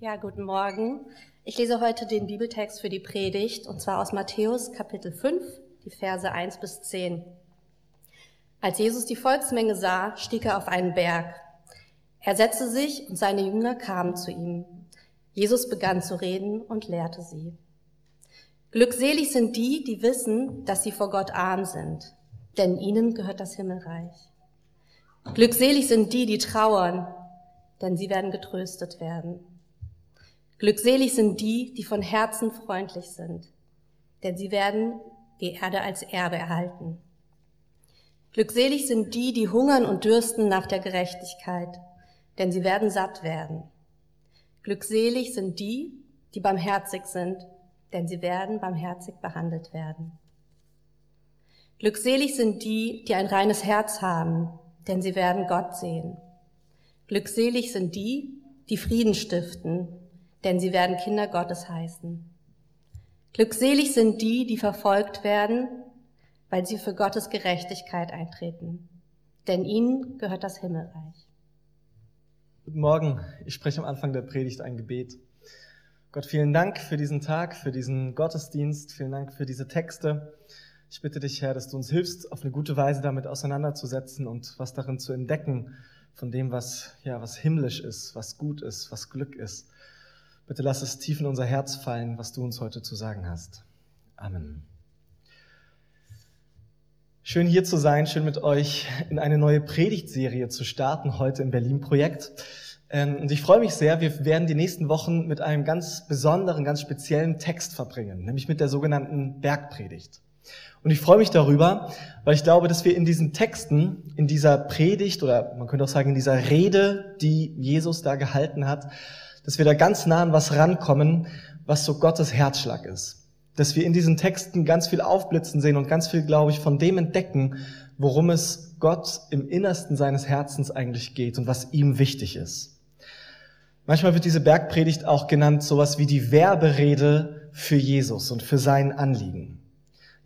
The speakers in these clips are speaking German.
Ja, guten Morgen. Ich lese heute den Bibeltext für die Predigt, und zwar aus Matthäus Kapitel 5, die Verse 1 bis 10. Als Jesus die Volksmenge sah, stieg er auf einen Berg. Er setzte sich und seine Jünger kamen zu ihm. Jesus begann zu reden und lehrte sie. Glückselig sind die, die wissen, dass sie vor Gott arm sind, denn ihnen gehört das Himmelreich. Glückselig sind die, die trauern, denn sie werden getröstet werden. Glückselig sind die, die von Herzen freundlich sind, denn sie werden die Erde als Erbe erhalten. Glückselig sind die, die hungern und dürsten nach der Gerechtigkeit, denn sie werden satt werden. Glückselig sind die, die barmherzig sind, denn sie werden barmherzig behandelt werden. Glückselig sind die, die ein reines Herz haben, denn sie werden Gott sehen. Glückselig sind die, die Frieden stiften, denn sie werden Kinder Gottes heißen. Glückselig sind die, die verfolgt werden, weil sie für Gottes Gerechtigkeit eintreten, denn ihnen gehört das Himmelreich. Guten Morgen, ich spreche am Anfang der Predigt ein Gebet. Gott, vielen Dank für diesen Tag, für diesen Gottesdienst, vielen Dank für diese Texte. Ich bitte dich, Herr, dass du uns hilfst, auf eine gute Weise damit auseinanderzusetzen und was darin zu entdecken von dem, was, ja, was himmlisch ist, was gut ist, was Glück ist. Bitte lass es tief in unser Herz fallen, was du uns heute zu sagen hast. Amen. Schön hier zu sein, schön mit euch in eine neue Predigtserie zu starten, heute im Berlin-Projekt. Ähm, und ich freue mich sehr, wir werden die nächsten Wochen mit einem ganz besonderen, ganz speziellen Text verbringen, nämlich mit der sogenannten Bergpredigt. Und ich freue mich darüber, weil ich glaube, dass wir in diesen Texten, in dieser Predigt oder man könnte auch sagen in dieser Rede, die Jesus da gehalten hat, dass wir da ganz nah an was rankommen, was so Gottes Herzschlag ist. Dass wir in diesen Texten ganz viel aufblitzen sehen und ganz viel, glaube ich, von dem entdecken, worum es Gott im Innersten seines Herzens eigentlich geht und was ihm wichtig ist. Manchmal wird diese Bergpredigt auch genannt sowas wie die Werberede für Jesus und für sein Anliegen.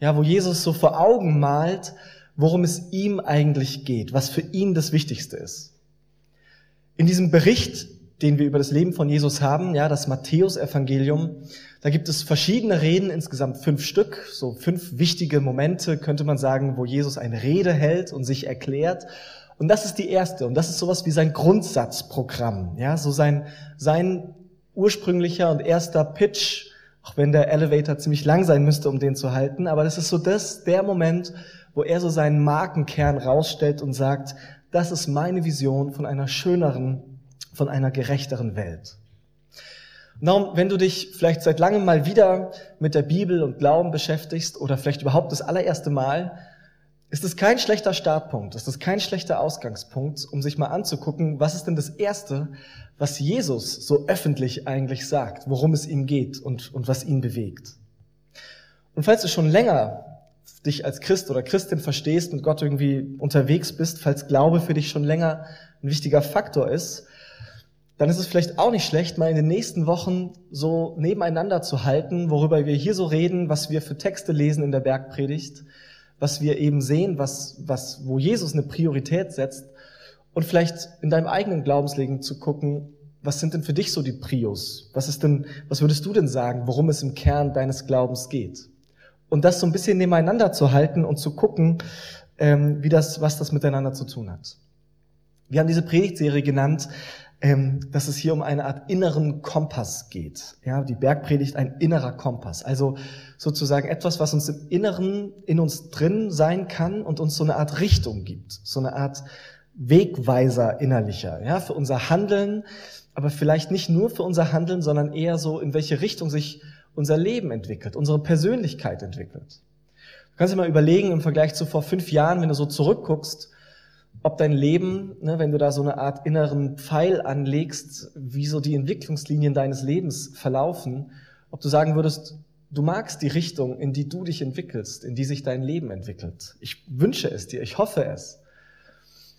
Ja, wo Jesus so vor Augen malt, worum es ihm eigentlich geht, was für ihn das Wichtigste ist. In diesem Bericht den wir über das Leben von Jesus haben, ja, das Matthäus-Evangelium. Da gibt es verschiedene Reden, insgesamt fünf Stück, so fünf wichtige Momente, könnte man sagen, wo Jesus eine Rede hält und sich erklärt. Und das ist die erste. Und das ist sowas wie sein Grundsatzprogramm, ja, so sein, sein ursprünglicher und erster Pitch, auch wenn der Elevator ziemlich lang sein müsste, um den zu halten. Aber das ist so das, der Moment, wo er so seinen Markenkern rausstellt und sagt, das ist meine Vision von einer schöneren von einer gerechteren Welt. darum, wenn du dich vielleicht seit langem mal wieder mit der Bibel und Glauben beschäftigst oder vielleicht überhaupt das allererste Mal, ist es kein schlechter Startpunkt, ist es kein schlechter Ausgangspunkt, um sich mal anzugucken, was ist denn das Erste, was Jesus so öffentlich eigentlich sagt, worum es ihm geht und, und was ihn bewegt. Und falls du schon länger dich als Christ oder Christin verstehst, mit Gott irgendwie unterwegs bist, falls Glaube für dich schon länger ein wichtiger Faktor ist, dann ist es vielleicht auch nicht schlecht, mal in den nächsten Wochen so nebeneinander zu halten, worüber wir hier so reden, was wir für Texte lesen in der Bergpredigt, was wir eben sehen, was, was, wo Jesus eine Priorität setzt und vielleicht in deinem eigenen Glaubensleben zu gucken, was sind denn für dich so die Prios? Was ist denn, was würdest du denn sagen, worum es im Kern deines Glaubens geht? Und das so ein bisschen nebeneinander zu halten und zu gucken, ähm, wie das, was das miteinander zu tun hat. Wir haben diese Predigtserie genannt, dass es hier um eine Art inneren Kompass geht. Ja, die Bergpredigt ein innerer Kompass. Also sozusagen etwas, was uns im Inneren in uns drin sein kann und uns so eine Art Richtung gibt. So eine Art Wegweiser innerlicher. Ja, für unser Handeln, aber vielleicht nicht nur für unser Handeln, sondern eher so, in welche Richtung sich unser Leben entwickelt, unsere Persönlichkeit entwickelt. Du kannst dir mal überlegen, im Vergleich zu vor fünf Jahren, wenn du so zurückguckst, ob dein Leben, ne, wenn du da so eine Art inneren Pfeil anlegst, wie so die Entwicklungslinien deines Lebens verlaufen, ob du sagen würdest, du magst die Richtung, in die du dich entwickelst, in die sich dein Leben entwickelt. Ich wünsche es dir, ich hoffe es.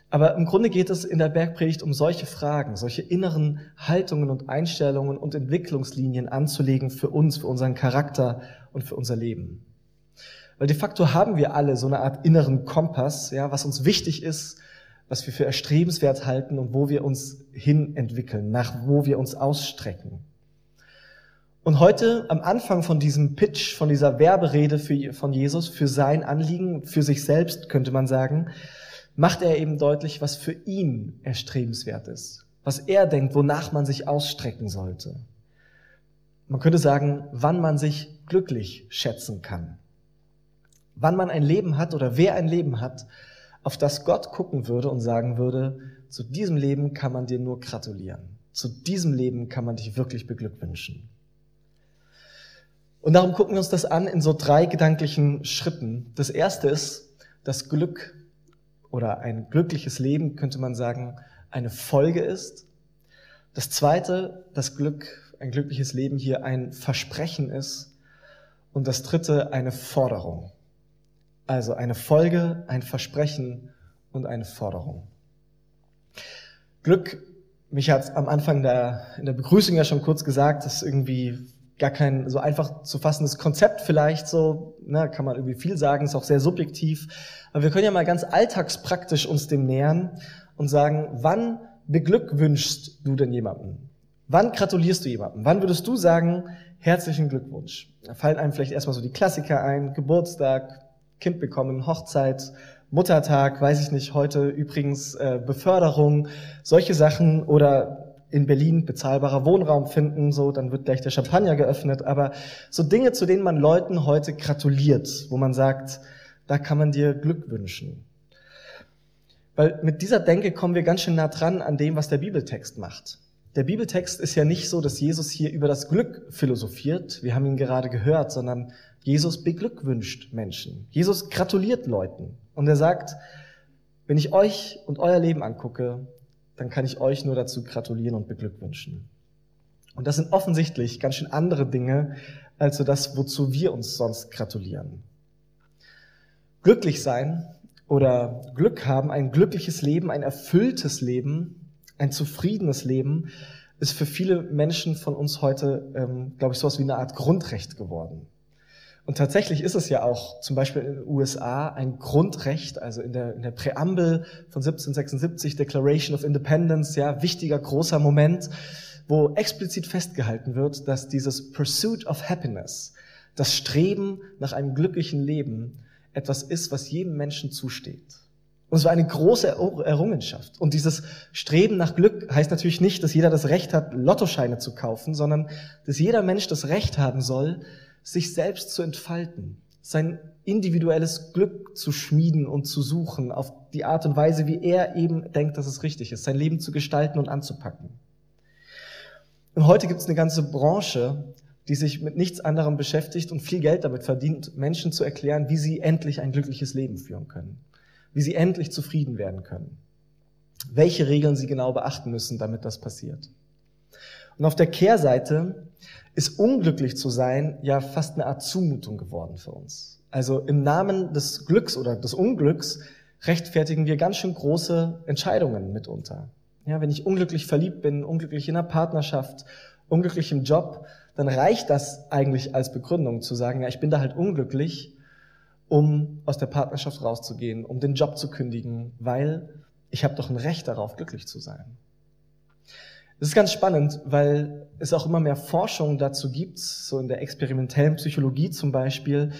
Aber im Grunde geht es in der Bergpredigt um solche Fragen, solche inneren Haltungen und Einstellungen und Entwicklungslinien anzulegen für uns, für unseren Charakter und für unser Leben. Weil de facto haben wir alle so eine Art inneren Kompass, ja, was uns wichtig ist, was wir für erstrebenswert halten und wo wir uns hin entwickeln, nach wo wir uns ausstrecken. Und heute am Anfang von diesem Pitch, von dieser Werberede für, von Jesus, für sein Anliegen, für sich selbst, könnte man sagen, macht er eben deutlich, was für ihn erstrebenswert ist, was er denkt, wonach man sich ausstrecken sollte. Man könnte sagen, wann man sich glücklich schätzen kann. Wann man ein Leben hat oder wer ein Leben hat, auf das Gott gucken würde und sagen würde, zu diesem Leben kann man dir nur gratulieren. Zu diesem Leben kann man dich wirklich beglückwünschen. Und darum gucken wir uns das an in so drei gedanklichen Schritten. Das erste ist, das Glück oder ein glückliches Leben, könnte man sagen, eine Folge ist. Das zweite, das Glück, ein glückliches Leben hier ein Versprechen ist. Und das dritte, eine Forderung. Also eine Folge, ein Versprechen und eine Forderung. Glück, mich hat am Anfang der, in der Begrüßung ja schon kurz gesagt, ist irgendwie gar kein so einfach zu fassendes Konzept vielleicht so, ne, kann man irgendwie viel sagen, ist auch sehr subjektiv. Aber wir können ja mal ganz alltagspraktisch uns dem nähern und sagen, wann beglückwünschst du denn jemanden? Wann gratulierst du jemandem? Wann würdest du sagen, herzlichen Glückwunsch? Da fallen einem vielleicht erstmal so die Klassiker ein, Geburtstag, Kind bekommen, Hochzeit, Muttertag, weiß ich nicht, heute übrigens äh, Beförderung, solche Sachen oder in Berlin bezahlbarer Wohnraum finden, so, dann wird gleich der Champagner geöffnet, aber so Dinge, zu denen man Leuten heute gratuliert, wo man sagt, da kann man dir Glück wünschen. Weil mit dieser Denke kommen wir ganz schön nah dran an dem, was der Bibeltext macht. Der Bibeltext ist ja nicht so, dass Jesus hier über das Glück philosophiert, wir haben ihn gerade gehört, sondern Jesus beglückwünscht Menschen. Jesus gratuliert Leuten. Und er sagt, wenn ich euch und euer Leben angucke, dann kann ich euch nur dazu gratulieren und beglückwünschen. Und das sind offensichtlich ganz schön andere Dinge, als so das, wozu wir uns sonst gratulieren. Glücklich sein oder Glück haben, ein glückliches Leben, ein erfülltes Leben, ein zufriedenes Leben, ist für viele Menschen von uns heute, ähm, glaube ich, sowas wie eine Art Grundrecht geworden. Und tatsächlich ist es ja auch zum Beispiel in den USA ein Grundrecht, also in der, in der Präambel von 1776, Declaration of Independence, ja, wichtiger, großer Moment, wo explizit festgehalten wird, dass dieses Pursuit of Happiness, das Streben nach einem glücklichen Leben, etwas ist, was jedem Menschen zusteht. Und es war eine große Errungenschaft. Und dieses Streben nach Glück heißt natürlich nicht, dass jeder das Recht hat, Lottoscheine zu kaufen, sondern dass jeder Mensch das Recht haben soll, sich selbst zu entfalten, sein individuelles Glück zu schmieden und zu suchen auf die Art und Weise, wie er eben denkt, dass es richtig ist, sein Leben zu gestalten und anzupacken. Und heute gibt es eine ganze Branche, die sich mit nichts anderem beschäftigt und viel Geld damit verdient, Menschen zu erklären, wie sie endlich ein glückliches Leben führen können, wie sie endlich zufrieden werden können, welche Regeln sie genau beachten müssen, damit das passiert. Und auf der Kehrseite ist unglücklich zu sein ja fast eine Art Zumutung geworden für uns. Also im Namen des Glücks oder des Unglücks rechtfertigen wir ganz schön große Entscheidungen mitunter. Ja, wenn ich unglücklich verliebt bin, unglücklich in einer Partnerschaft, unglücklich im Job, dann reicht das eigentlich als Begründung zu sagen, ja, ich bin da halt unglücklich, um aus der Partnerschaft rauszugehen, um den Job zu kündigen, weil ich habe doch ein Recht darauf, glücklich zu sein. Das ist ganz spannend, weil es auch immer mehr Forschung dazu gibt, so in der experimentellen Psychologie zum Beispiel,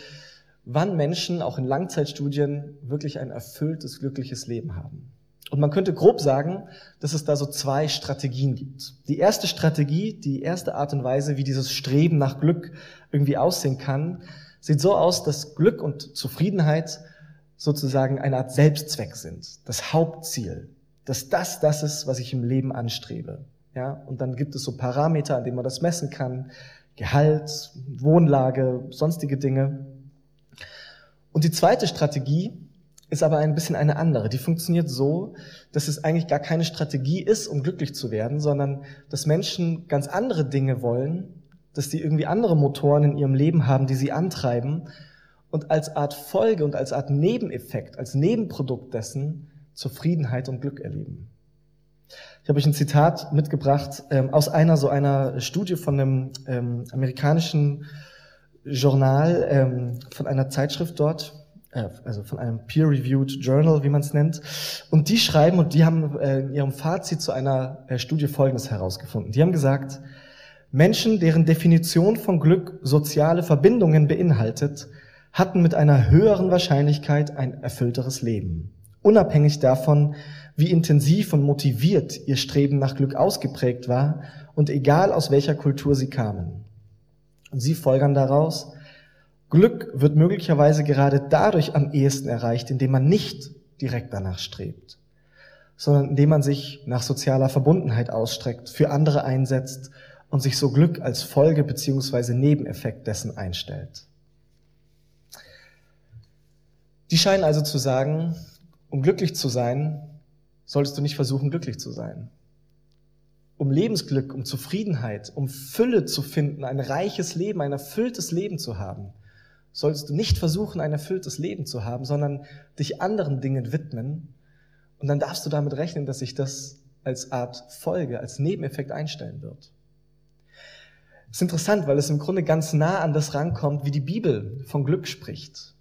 wann Menschen auch in Langzeitstudien wirklich ein erfülltes, glückliches Leben haben. Und man könnte grob sagen, dass es da so zwei Strategien gibt. Die erste Strategie, die erste Art und Weise, wie dieses Streben nach Glück irgendwie aussehen kann, sieht so aus, dass Glück und Zufriedenheit sozusagen eine Art Selbstzweck sind, das Hauptziel, dass das das ist, was ich im Leben anstrebe. Ja, und dann gibt es so Parameter, an denen man das messen kann. Gehalt, Wohnlage, sonstige Dinge. Und die zweite Strategie ist aber ein bisschen eine andere. Die funktioniert so, dass es eigentlich gar keine Strategie ist, um glücklich zu werden, sondern dass Menschen ganz andere Dinge wollen, dass sie irgendwie andere Motoren in ihrem Leben haben, die sie antreiben und als Art Folge und als Art Nebeneffekt, als Nebenprodukt dessen Zufriedenheit und Glück erleben. Ich habe euch ein Zitat mitgebracht ähm, aus einer so einer Studie von einem ähm, amerikanischen Journal, ähm, von einer Zeitschrift dort. äh, also von einem peer-reviewed Journal, wie man es nennt. Und die schreiben und die haben äh, in ihrem Fazit zu einer äh, Studie Folgendes herausgefunden. Die haben gesagt, Menschen, deren Definition von Glück soziale Verbindungen beinhaltet, hatten mit einer höheren Wahrscheinlichkeit ein erfüllteres Leben. Unabhängig davon, wie intensiv und motiviert ihr Streben nach Glück ausgeprägt war und egal aus welcher Kultur sie kamen. Und sie folgern daraus, Glück wird möglicherweise gerade dadurch am ehesten erreicht, indem man nicht direkt danach strebt, sondern indem man sich nach sozialer Verbundenheit ausstreckt, für andere einsetzt und sich so Glück als Folge beziehungsweise Nebeneffekt dessen einstellt. Die scheinen also zu sagen, um glücklich zu sein, solltest du nicht versuchen, glücklich zu sein. Um Lebensglück, um Zufriedenheit, um Fülle zu finden, ein reiches Leben, ein erfülltes Leben zu haben, solltest du nicht versuchen, ein erfülltes Leben zu haben, sondern dich anderen Dingen widmen. Und dann darfst du damit rechnen, dass sich das als Art Folge, als Nebeneffekt einstellen wird. Das ist interessant, weil es im Grunde ganz nah an das rankommt, wie die Bibel von Glück spricht.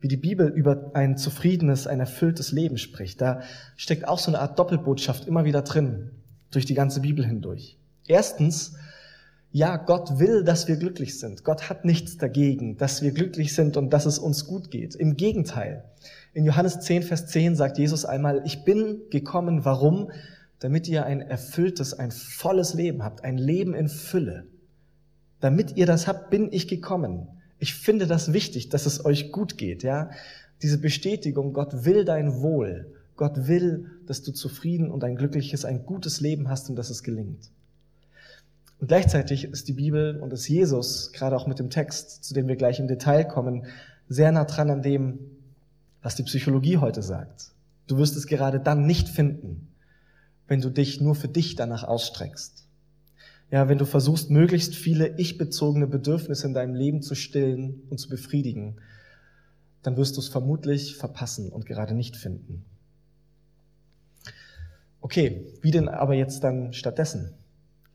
Wie die Bibel über ein zufriedenes, ein erfülltes Leben spricht. Da steckt auch so eine Art Doppelbotschaft immer wieder drin, durch die ganze Bibel hindurch. Erstens, ja, Gott will, dass wir glücklich sind. Gott hat nichts dagegen, dass wir glücklich sind und dass es uns gut geht. Im Gegenteil. In Johannes 10, Vers 10 sagt Jesus einmal, ich bin gekommen, warum? Damit ihr ein erfülltes, ein volles Leben habt, ein Leben in Fülle. Damit ihr das habt, bin ich gekommen. Ich finde das wichtig, dass es euch gut geht, ja? Diese Bestätigung, Gott will dein Wohl. Gott will, dass du zufrieden und ein glückliches, ein gutes Leben hast und dass es gelingt. Und gleichzeitig ist die Bibel und ist Jesus, gerade auch mit dem Text, zu dem wir gleich im Detail kommen, sehr nah dran an dem, was die Psychologie heute sagt. Du wirst es gerade dann nicht finden, wenn du dich nur für dich danach ausstreckst. Ja, wenn du versuchst, möglichst viele ich-bezogene Bedürfnisse in deinem Leben zu stillen und zu befriedigen, dann wirst du es vermutlich verpassen und gerade nicht finden. Okay, wie denn aber jetzt dann stattdessen?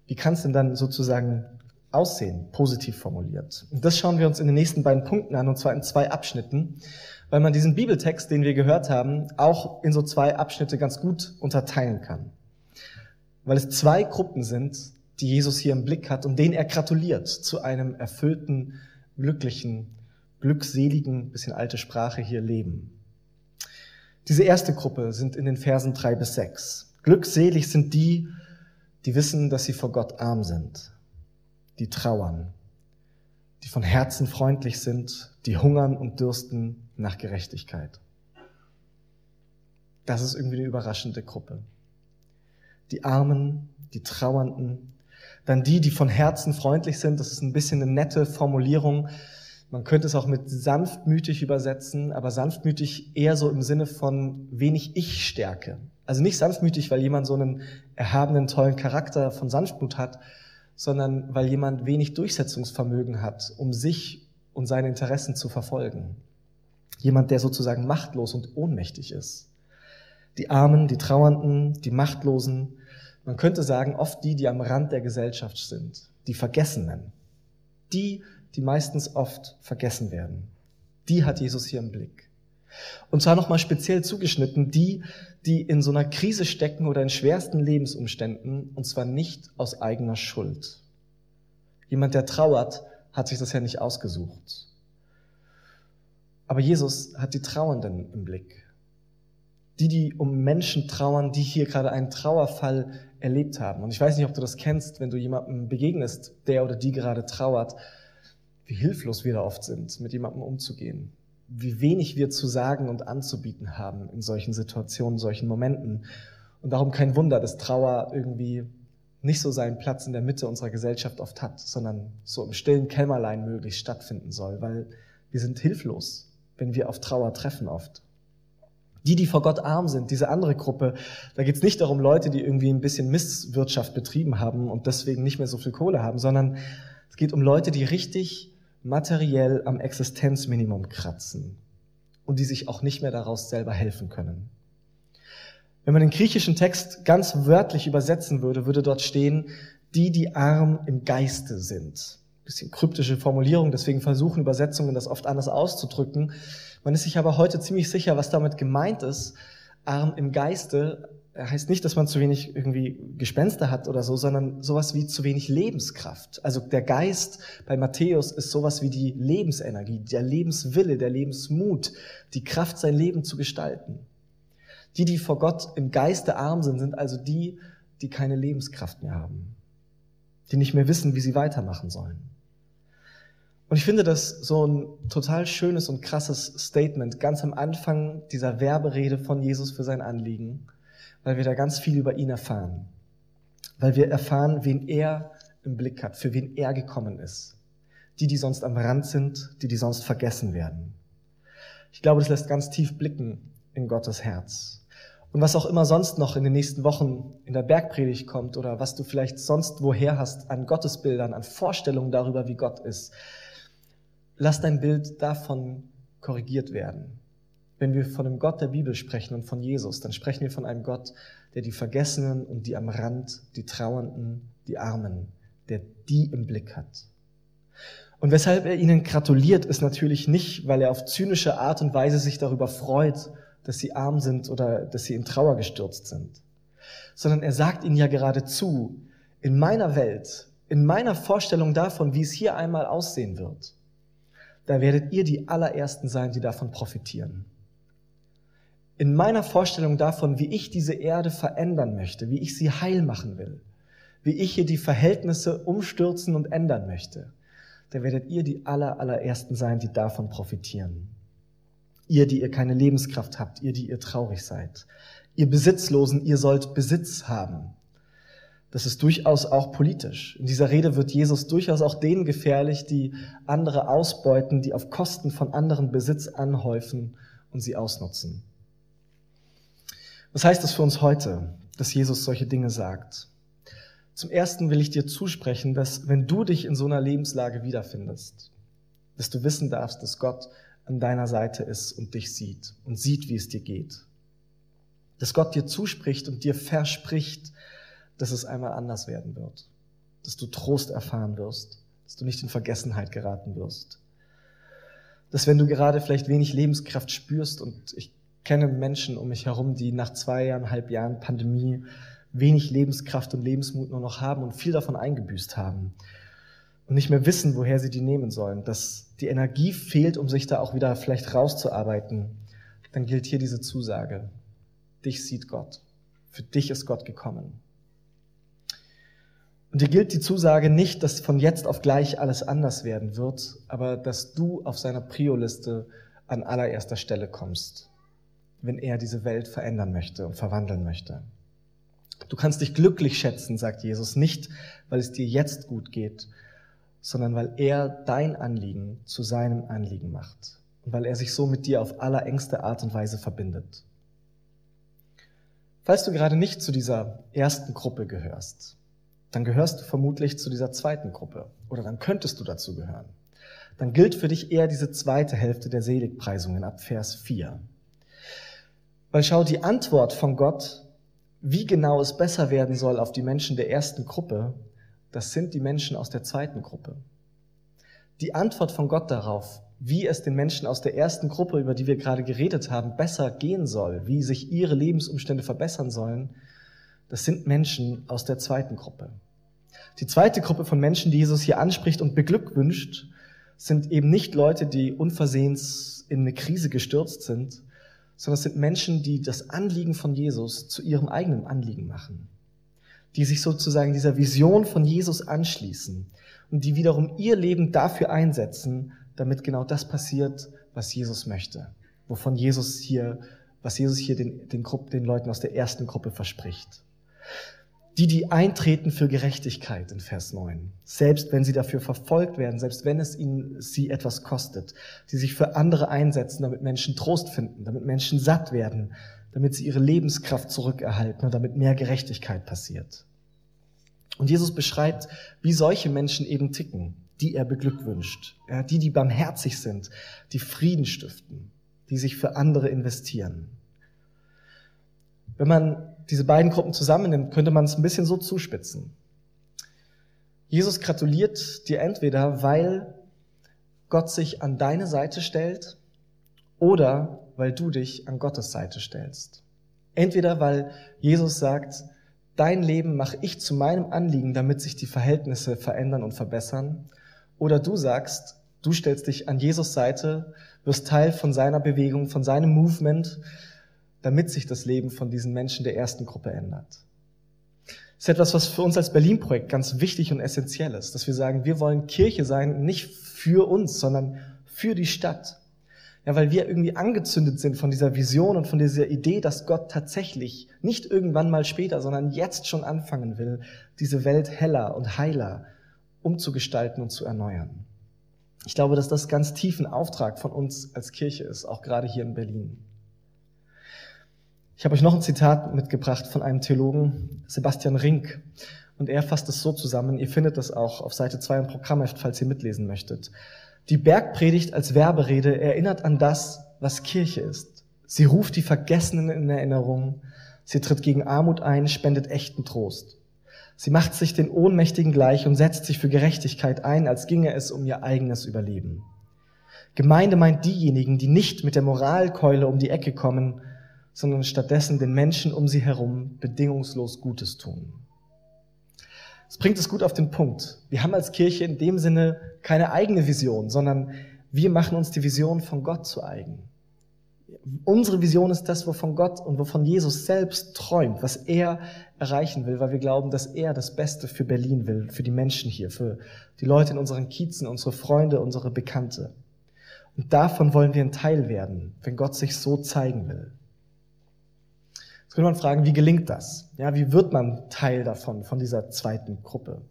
Wie kann es denn dann sozusagen aussehen, positiv formuliert? Und das schauen wir uns in den nächsten beiden Punkten an, und zwar in zwei Abschnitten, weil man diesen Bibeltext, den wir gehört haben, auch in so zwei Abschnitte ganz gut unterteilen kann. Weil es zwei Gruppen sind, die Jesus hier im Blick hat und denen er gratuliert zu einem erfüllten, glücklichen, glückseligen, bisschen alte Sprache hier Leben. Diese erste Gruppe sind in den Versen drei bis sechs. Glückselig sind die, die wissen, dass sie vor Gott arm sind, die trauern, die von Herzen freundlich sind, die hungern und dürsten nach Gerechtigkeit. Das ist irgendwie eine überraschende Gruppe. Die Armen, die Trauernden, dann die, die von Herzen freundlich sind, das ist ein bisschen eine nette Formulierung. Man könnte es auch mit sanftmütig übersetzen, aber sanftmütig eher so im Sinne von wenig Ich-Stärke. Also nicht sanftmütig, weil jemand so einen erhabenen, tollen Charakter von Sanftmut hat, sondern weil jemand wenig Durchsetzungsvermögen hat, um sich und seine Interessen zu verfolgen. Jemand, der sozusagen machtlos und ohnmächtig ist. Die Armen, die Trauernden, die Machtlosen, man könnte sagen, oft die, die am Rand der Gesellschaft sind, die Vergessenen. Die, die meistens oft vergessen werden. Die hat Jesus hier im Blick. Und zwar nochmal speziell zugeschnitten, die, die in so einer Krise stecken oder in schwersten Lebensumständen, und zwar nicht aus eigener Schuld. Jemand, der trauert, hat sich das ja nicht ausgesucht. Aber Jesus hat die Trauernden im Blick. Die, die um Menschen trauern, die hier gerade einen Trauerfall erlebt haben. Und ich weiß nicht, ob du das kennst, wenn du jemandem begegnest, der oder die gerade trauert, wie hilflos wir da oft sind, mit jemandem umzugehen wie wenig wir zu sagen und anzubieten haben in solchen Situationen, solchen Momenten. Und darum kein Wunder, dass Trauer irgendwie nicht so seinen Platz in der Mitte unserer Gesellschaft oft hat, sondern so im stillen Kämmerlein möglichst stattfinden soll, weil wir sind hilflos, wenn wir auf Trauer treffen oft. Die, die vor Gott arm sind, diese andere Gruppe, da geht es nicht darum, Leute, die irgendwie ein bisschen Misswirtschaft betrieben haben und deswegen nicht mehr so viel Kohle haben, sondern es geht um Leute, die richtig materiell am Existenzminimum kratzen und die sich auch nicht mehr daraus selber helfen können. Wenn man den griechischen Text ganz wörtlich übersetzen würde, würde dort stehen, die, die arm im Geiste sind. Bisschen kryptische Formulierung, deswegen versuchen Übersetzungen das oft anders auszudrücken. Man ist sich aber heute ziemlich sicher, was damit gemeint ist. Arm im Geiste heißt nicht, dass man zu wenig irgendwie Gespenster hat oder so, sondern sowas wie zu wenig Lebenskraft. Also der Geist bei Matthäus ist sowas wie die Lebensenergie, der Lebenswille, der Lebensmut, die Kraft, sein Leben zu gestalten. Die, die vor Gott im Geiste arm sind, sind also die, die keine Lebenskraft mehr haben, die nicht mehr wissen, wie sie weitermachen sollen. Und ich finde das so ein total schönes und krasses Statement ganz am Anfang dieser Werberede von Jesus für sein Anliegen weil wir da ganz viel über ihn erfahren. Weil wir erfahren, wen er im Blick hat, für wen er gekommen ist. Die, die sonst am Rand sind, die, die sonst vergessen werden. Ich glaube, das lässt ganz tief blicken in Gottes Herz. Und was auch immer sonst noch in den nächsten Wochen in der Bergpredigt kommt oder was du vielleicht sonst woher hast an Gottesbildern, an Vorstellungen darüber, wie Gott ist, lass dein Bild davon korrigiert werden. Wenn wir von dem Gott der Bibel sprechen und von Jesus, dann sprechen wir von einem Gott, der die Vergessenen und die am Rand, die Trauernden, die Armen, der die im Blick hat. Und weshalb er ihnen gratuliert, ist natürlich nicht, weil er auf zynische Art und Weise sich darüber freut, dass sie arm sind oder dass sie in Trauer gestürzt sind, sondern er sagt ihnen ja geradezu, in meiner Welt, in meiner Vorstellung davon, wie es hier einmal aussehen wird, da werdet ihr die allerersten sein, die davon profitieren in meiner Vorstellung davon, wie ich diese Erde verändern möchte, wie ich sie heil machen will, wie ich hier die Verhältnisse umstürzen und ändern möchte, da werdet ihr die aller, allerersten sein, die davon profitieren. Ihr, die ihr keine Lebenskraft habt, ihr, die ihr traurig seid. Ihr Besitzlosen, ihr sollt Besitz haben. Das ist durchaus auch politisch. In dieser Rede wird Jesus durchaus auch denen gefährlich, die andere ausbeuten, die auf Kosten von anderen Besitz anhäufen und sie ausnutzen. Was heißt das für uns heute, dass Jesus solche Dinge sagt? Zum Ersten will ich dir zusprechen, dass wenn du dich in so einer Lebenslage wiederfindest, dass du wissen darfst, dass Gott an deiner Seite ist und dich sieht und sieht, wie es dir geht. Dass Gott dir zuspricht und dir verspricht, dass es einmal anders werden wird. Dass du Trost erfahren wirst, dass du nicht in Vergessenheit geraten wirst. Dass wenn du gerade vielleicht wenig Lebenskraft spürst und ich kenne Menschen um mich herum, die nach zweieinhalb Jahren Pandemie wenig Lebenskraft und Lebensmut nur noch haben und viel davon eingebüßt haben und nicht mehr wissen, woher sie die nehmen sollen, dass die Energie fehlt, um sich da auch wieder vielleicht rauszuarbeiten, dann gilt hier diese Zusage. Dich sieht Gott. Für dich ist Gott gekommen. Und dir gilt die Zusage nicht, dass von jetzt auf gleich alles anders werden wird, aber dass du auf seiner Prio-Liste an allererster Stelle kommst wenn er diese Welt verändern möchte und verwandeln möchte. Du kannst dich glücklich schätzen, sagt Jesus, nicht weil es dir jetzt gut geht, sondern weil er dein Anliegen zu seinem Anliegen macht und weil er sich so mit dir auf allerengste Art und Weise verbindet. Falls du gerade nicht zu dieser ersten Gruppe gehörst, dann gehörst du vermutlich zu dieser zweiten Gruppe oder dann könntest du dazu gehören. Dann gilt für dich eher diese zweite Hälfte der Seligpreisungen ab Vers 4. Weil schau, die Antwort von Gott, wie genau es besser werden soll auf die Menschen der ersten Gruppe, das sind die Menschen aus der zweiten Gruppe. Die Antwort von Gott darauf, wie es den Menschen aus der ersten Gruppe, über die wir gerade geredet haben, besser gehen soll, wie sich ihre Lebensumstände verbessern sollen, das sind Menschen aus der zweiten Gruppe. Die zweite Gruppe von Menschen, die Jesus hier anspricht und beglückwünscht, sind eben nicht Leute, die unversehens in eine Krise gestürzt sind, sondern es sind Menschen, die das Anliegen von Jesus zu ihrem eigenen Anliegen machen, die sich sozusagen dieser Vision von Jesus anschließen und die wiederum ihr Leben dafür einsetzen, damit genau das passiert, was Jesus möchte, wovon Jesus hier, was Jesus hier den, den, Grupp, den Leuten aus der ersten Gruppe verspricht. Die, die eintreten für Gerechtigkeit in Vers 9, selbst wenn sie dafür verfolgt werden, selbst wenn es ihnen sie etwas kostet, die sich für andere einsetzen, damit Menschen Trost finden, damit Menschen satt werden, damit sie ihre Lebenskraft zurückerhalten und damit mehr Gerechtigkeit passiert. Und Jesus beschreibt, wie solche Menschen eben ticken, die er beglückwünscht, ja, die, die barmherzig sind, die Frieden stiften, die sich für andere investieren. Wenn man diese beiden Gruppen zusammennimmt, könnte man es ein bisschen so zuspitzen. Jesus gratuliert dir entweder, weil Gott sich an deine Seite stellt oder weil du dich an Gottes Seite stellst. Entweder weil Jesus sagt, dein Leben mache ich zu meinem Anliegen, damit sich die Verhältnisse verändern und verbessern, oder du sagst, du stellst dich an Jesus Seite, wirst Teil von seiner Bewegung, von seinem Movement, damit sich das Leben von diesen Menschen der ersten Gruppe ändert. Das ist etwas, was für uns als Berlin-Projekt ganz wichtig und essentiell ist, dass wir sagen, wir wollen Kirche sein, nicht für uns, sondern für die Stadt. Ja, weil wir irgendwie angezündet sind von dieser Vision und von dieser Idee, dass Gott tatsächlich nicht irgendwann mal später, sondern jetzt schon anfangen will, diese Welt heller und heiler umzugestalten und zu erneuern. Ich glaube, dass das ganz tiefen Auftrag von uns als Kirche ist, auch gerade hier in Berlin. Ich habe euch noch ein Zitat mitgebracht von einem Theologen, Sebastian Rink. Und er fasst es so zusammen, ihr findet das auch auf Seite 2 im Programmheft, falls ihr mitlesen möchtet. Die Bergpredigt als Werberede erinnert an das, was Kirche ist. Sie ruft die Vergessenen in Erinnerung, sie tritt gegen Armut ein, spendet echten Trost. Sie macht sich den Ohnmächtigen gleich und setzt sich für Gerechtigkeit ein, als ginge es um ihr eigenes Überleben. Gemeinde meint diejenigen, die nicht mit der Moralkeule um die Ecke kommen, sondern stattdessen den Menschen um sie herum bedingungslos Gutes tun. Es bringt es gut auf den Punkt. Wir haben als Kirche in dem Sinne keine eigene Vision, sondern wir machen uns die Vision von Gott zu eigen. Unsere Vision ist das, wovon Gott und wovon Jesus selbst träumt, was er erreichen will, weil wir glauben, dass er das Beste für Berlin will, für die Menschen hier, für die Leute in unseren Kiezen, unsere Freunde, unsere Bekannte. Und davon wollen wir ein Teil werden, wenn Gott sich so zeigen will könnte man fragen, wie gelingt das? Ja, wie wird man Teil davon, von dieser zweiten Gruppe?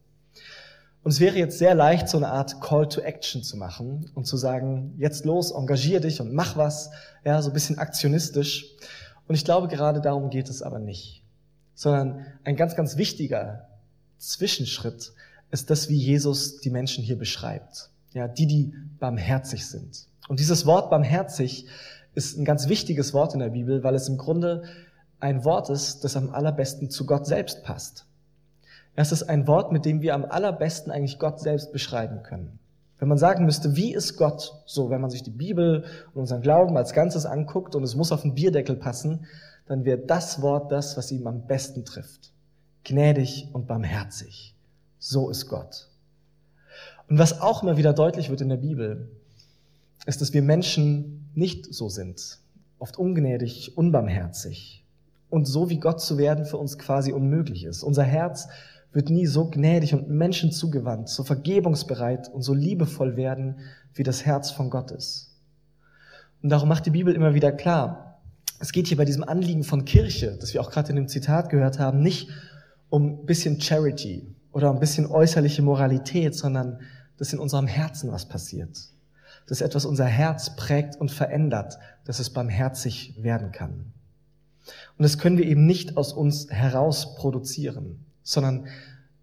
Und es wäre jetzt sehr leicht, so eine Art Call to Action zu machen und zu sagen, jetzt los, engagier dich und mach was, ja, so ein bisschen aktionistisch. Und ich glaube, gerade darum geht es aber nicht. Sondern ein ganz, ganz wichtiger Zwischenschritt ist das, wie Jesus die Menschen hier beschreibt. Ja, die, die barmherzig sind. Und dieses Wort barmherzig ist ein ganz wichtiges Wort in der Bibel, weil es im Grunde ein Wort ist, das am allerbesten zu Gott selbst passt. Es ist ein Wort, mit dem wir am allerbesten eigentlich Gott selbst beschreiben können. Wenn man sagen müsste, wie ist Gott so, wenn man sich die Bibel und unseren Glauben als Ganzes anguckt und es muss auf den Bierdeckel passen, dann wäre das Wort das, was ihm am besten trifft. Gnädig und barmherzig. So ist Gott. Und was auch immer wieder deutlich wird in der Bibel, ist, dass wir Menschen nicht so sind. Oft ungnädig, unbarmherzig und so wie Gott zu werden für uns quasi unmöglich ist. Unser Herz wird nie so gnädig und Menschen zugewandt, so vergebungsbereit und so liebevoll werden, wie das Herz von Gott ist. Und darum macht die Bibel immer wieder klar, es geht hier bei diesem Anliegen von Kirche, das wir auch gerade in dem Zitat gehört haben, nicht um ein bisschen Charity oder ein bisschen äußerliche Moralität, sondern dass in unserem Herzen was passiert. Dass etwas unser Herz prägt und verändert, dass es barmherzig werden kann. Und das können wir eben nicht aus uns heraus produzieren, sondern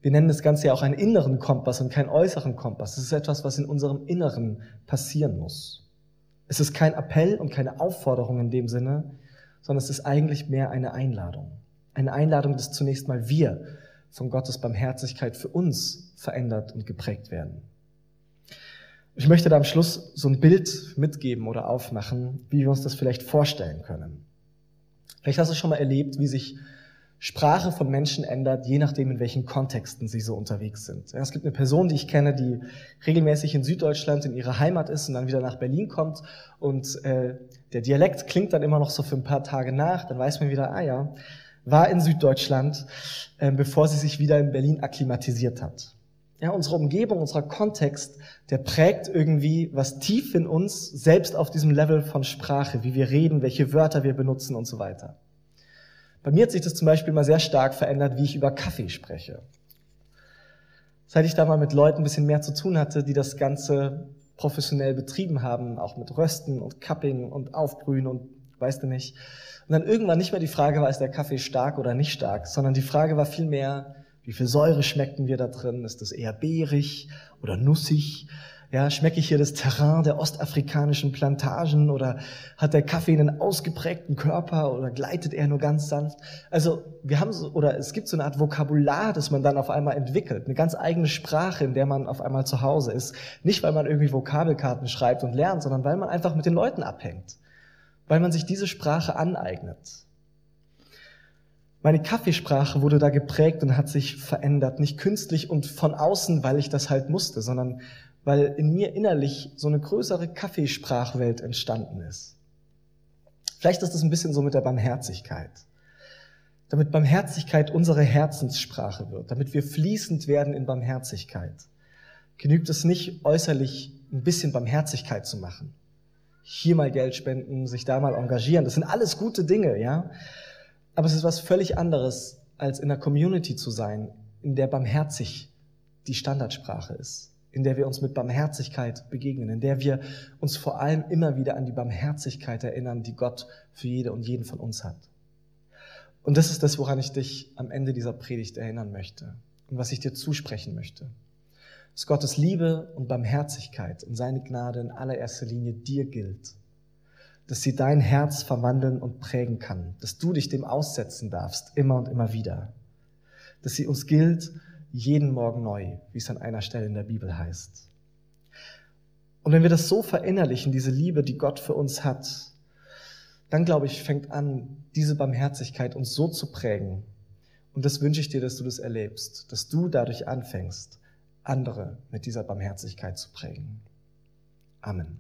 wir nennen das Ganze ja auch einen inneren Kompass und keinen äußeren Kompass. Es ist etwas, was in unserem Inneren passieren muss. Es ist kein Appell und keine Aufforderung in dem Sinne, sondern es ist eigentlich mehr eine Einladung. Eine Einladung, dass zunächst mal wir von Gottes Barmherzigkeit für uns verändert und geprägt werden. Ich möchte da am Schluss so ein Bild mitgeben oder aufmachen, wie wir uns das vielleicht vorstellen können. Vielleicht hast du schon mal erlebt, wie sich Sprache von Menschen ändert, je nachdem, in welchen Kontexten sie so unterwegs sind. es gibt eine Person, die ich kenne, die regelmäßig in Süddeutschland in ihrer Heimat ist und dann wieder nach Berlin kommt und äh, der Dialekt klingt dann immer noch so für ein paar Tage nach, dann weiß man wieder, ah ja, war in Süddeutschland, äh, bevor sie sich wieder in Berlin akklimatisiert hat. Ja, unsere Umgebung, unser Kontext, der prägt irgendwie was tief in uns, selbst auf diesem Level von Sprache, wie wir reden, welche Wörter wir benutzen und so weiter. Bei mir hat sich das zum Beispiel mal sehr stark verändert, wie ich über Kaffee spreche. Seit ich da mal mit Leuten ein bisschen mehr zu tun hatte, die das Ganze professionell betrieben haben, auch mit Rösten und Cupping und Aufbrühen und weißt du nicht. Und dann irgendwann nicht mehr die Frage war, ist der Kaffee stark oder nicht stark, sondern die Frage war vielmehr, wie viel Säure schmecken wir da drin? Ist das eher beerig oder nussig? Ja, schmecke ich hier das Terrain der ostafrikanischen Plantagen oder hat der Kaffee einen ausgeprägten Körper oder gleitet er nur ganz sanft? Also wir haben so, oder es gibt so eine Art Vokabular, das man dann auf einmal entwickelt, eine ganz eigene Sprache, in der man auf einmal zu Hause ist. Nicht, weil man irgendwie Vokabelkarten schreibt und lernt, sondern weil man einfach mit den Leuten abhängt. weil man sich diese Sprache aneignet. Meine Kaffeesprache wurde da geprägt und hat sich verändert, nicht künstlich und von außen, weil ich das halt musste, sondern weil in mir innerlich so eine größere Kaffeesprachwelt entstanden ist. Vielleicht ist es ein bisschen so mit der Barmherzigkeit. Damit Barmherzigkeit unsere Herzenssprache wird, damit wir fließend werden in Barmherzigkeit, genügt es nicht äußerlich ein bisschen Barmherzigkeit zu machen. Hier mal Geld spenden, sich da mal engagieren, das sind alles gute Dinge, ja. Aber es ist was völlig anderes, als in einer Community zu sein, in der barmherzig die Standardsprache ist, in der wir uns mit Barmherzigkeit begegnen, in der wir uns vor allem immer wieder an die Barmherzigkeit erinnern, die Gott für jede und jeden von uns hat. Und das ist das, woran ich dich am Ende dieser Predigt erinnern möchte und was ich dir zusprechen möchte. Dass Gottes Liebe und Barmherzigkeit und seine Gnade in allererster Linie dir gilt dass sie dein Herz verwandeln und prägen kann, dass du dich dem aussetzen darfst, immer und immer wieder, dass sie uns gilt jeden Morgen neu, wie es an einer Stelle in der Bibel heißt. Und wenn wir das so verinnerlichen, diese Liebe, die Gott für uns hat, dann glaube ich, fängt an, diese Barmherzigkeit uns so zu prägen. Und das wünsche ich dir, dass du das erlebst, dass du dadurch anfängst, andere mit dieser Barmherzigkeit zu prägen. Amen.